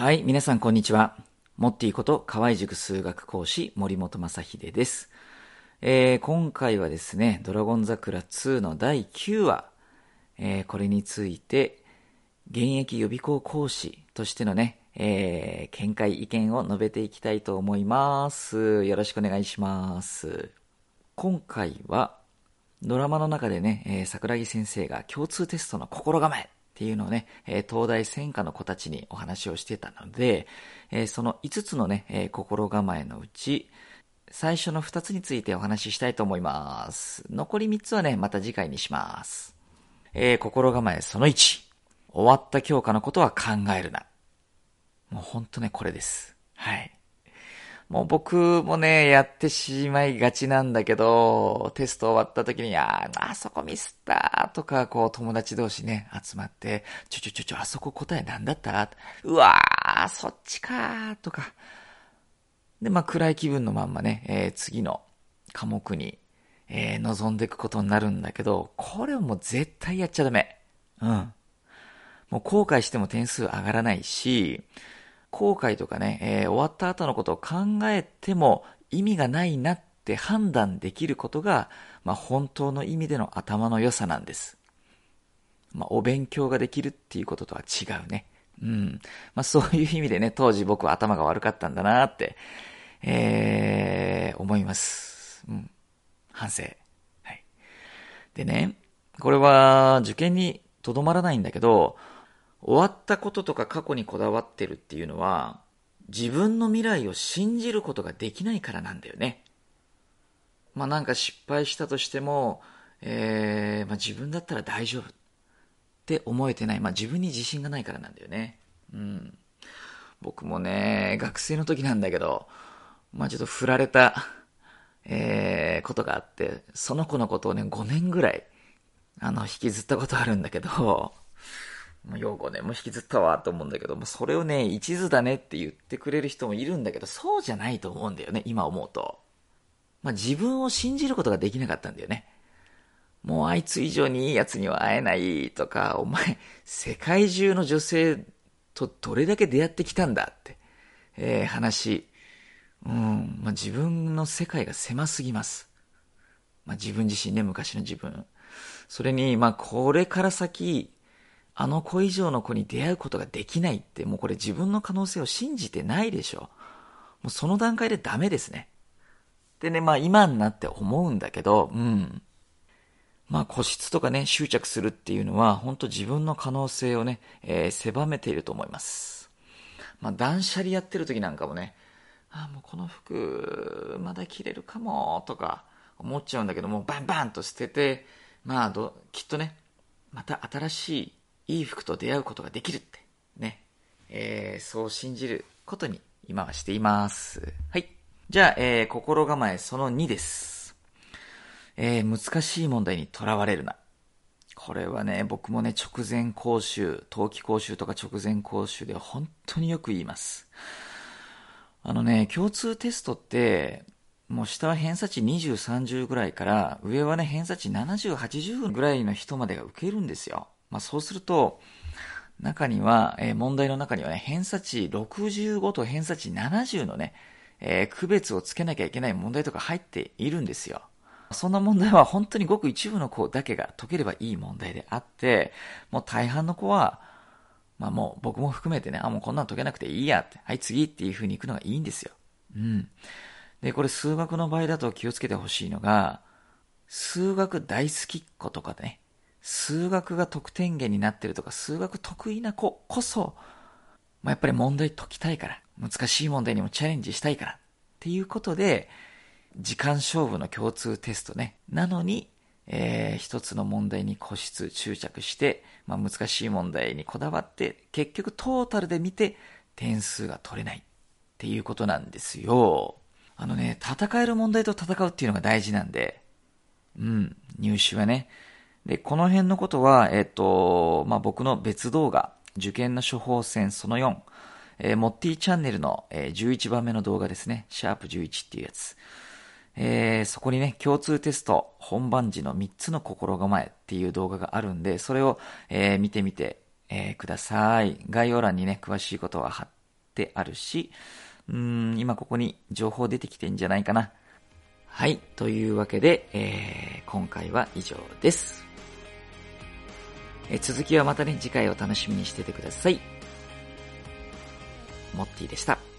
はい、皆さんこんにちは。モッティこと河合塾数学講師森本正秀です。えー、今回はですね、ドラゴン桜2の第9話、えー、これについて、現役予備校講師としてのね、えー、見解意見を述べていきたいと思います。よろしくお願いします。今回は、ドラマの中でね、え、桜木先生が共通テストの心構えっていうのをね、え東大専科の子たちにお話をしてたので、えその5つのね、え心構えのうち、最初の2つについてお話ししたいと思います。残り3つはね、また次回にします。えー、心構えその1。終わった教科のことは考えるな。もうほんとね、これです。はい。もう僕もね、やってしまいがちなんだけど、テスト終わった時に、ああ、あそこミスったとか、こう友達同士ね、集まって、ちょちょちょちょ、あそこ答えなんだった？うわー、そっちかとか。で、まあ暗い気分のまんまね、えー、次の科目に、えー、臨んでいくことになるんだけど、これをもう絶対やっちゃダメ。うん。もう後悔しても点数上がらないし、後悔とかね、えー、終わった後のことを考えても意味がないなって判断できることが、まあ、本当の意味での頭の良さなんです。まあ、お勉強ができるっていうこととは違うね。うん。まあ、そういう意味でね、当時僕は頭が悪かったんだなって、えー、思います。うん。反省。はい。でね、これは受験にとどまらないんだけど、終わったこととか過去にこだわってるっていうのは、自分の未来を信じることができないからなんだよね。まあなんか失敗したとしても、えー、まあ自分だったら大丈夫って思えてない。まあ自分に自信がないからなんだよね。うん。僕もね、学生の時なんだけど、まあちょっと振られた、えー、ことがあって、その子のことをね、5年ぐらい、あの、引きずったことあるんだけど、もう用語ね、もう引きずったわと思うんだけど、もうそれをね、一途だねって言ってくれる人もいるんだけど、そうじゃないと思うんだよね、今思うと。まあ、自分を信じることができなかったんだよね。もうあいつ以上にいい奴には会えないとか、お前、世界中の女性とどれだけ出会ってきたんだって、えー、話。うん、まあ、自分の世界が狭すぎます。まあ、自分自身ね、昔の自分。それに、まあ、これから先、あの子以上の子に出会うことができないって、もうこれ自分の可能性を信じてないでしょ。もうその段階でダメですね。でね、まあ今になって思うんだけど、うん。まあ個室とかね、執着するっていうのは、本当自分の可能性をね、えー、狭めていると思います。まあ断捨離やってる時なんかもね、ああもうこの服、まだ着れるかも、とか思っちゃうんだけども、バンバンと捨てて、まあど、きっとね、また新しいいい服と出会うことができるって、ね。えー、そう信じることに今はしています。はい。じゃあ、えー、心構えその2です。えー、難しい問題にとらわれるな。これはね、僕もね、直前講習、冬季講習とか直前講習で本当によく言います。あのね、共通テストって、もう下は偏差値20、30ぐらいから、上はね、偏差値70、80ぐらいの人までが受けるんですよ。まあ、そうすると、中には、えー、問題の中にはね、偏差値65と偏差値70のね、えー、区別をつけなきゃいけない問題とか入っているんですよ。そんな問題は本当にごく一部の子だけが解ければいい問題であって、もう大半の子は、まあもう僕も含めてね、あ、もうこんなの解けなくていいやって、はい次っていう風に行くのがいいんですよ。うん。で、これ数学の場合だと気をつけてほしいのが、数学大好きっ子とかね、数学が得点源になってるとか、数学得意な子こそ、まあ、やっぱり問題解きたいから、難しい問題にもチャレンジしたいから、っていうことで、時間勝負の共通テストね。なのに、えー、一つの問題に固執、執着して、まあ、難しい問題にこだわって、結局トータルで見て点数が取れないっていうことなんですよ。あのね、戦える問題と戦うっていうのが大事なんで、うん、入試はね、で、この辺のことは、えっ、と、まあ、僕の別動画、受験の処方箋その4、えー、モッティチャンネルの、えー、11番目の動画ですね。シャープ11っていうやつ。えー、そこにね、共通テスト、本番時の3つの心構えっていう動画があるんで、それを、えー、見てみて、えー、ください。概要欄にね、詳しいことは貼ってあるし、うーん、今ここに情報出てきてんじゃないかな。はい。というわけで、えー、今回は以上です。え、続きはまたね、次回お楽しみにしててください。モッティでした。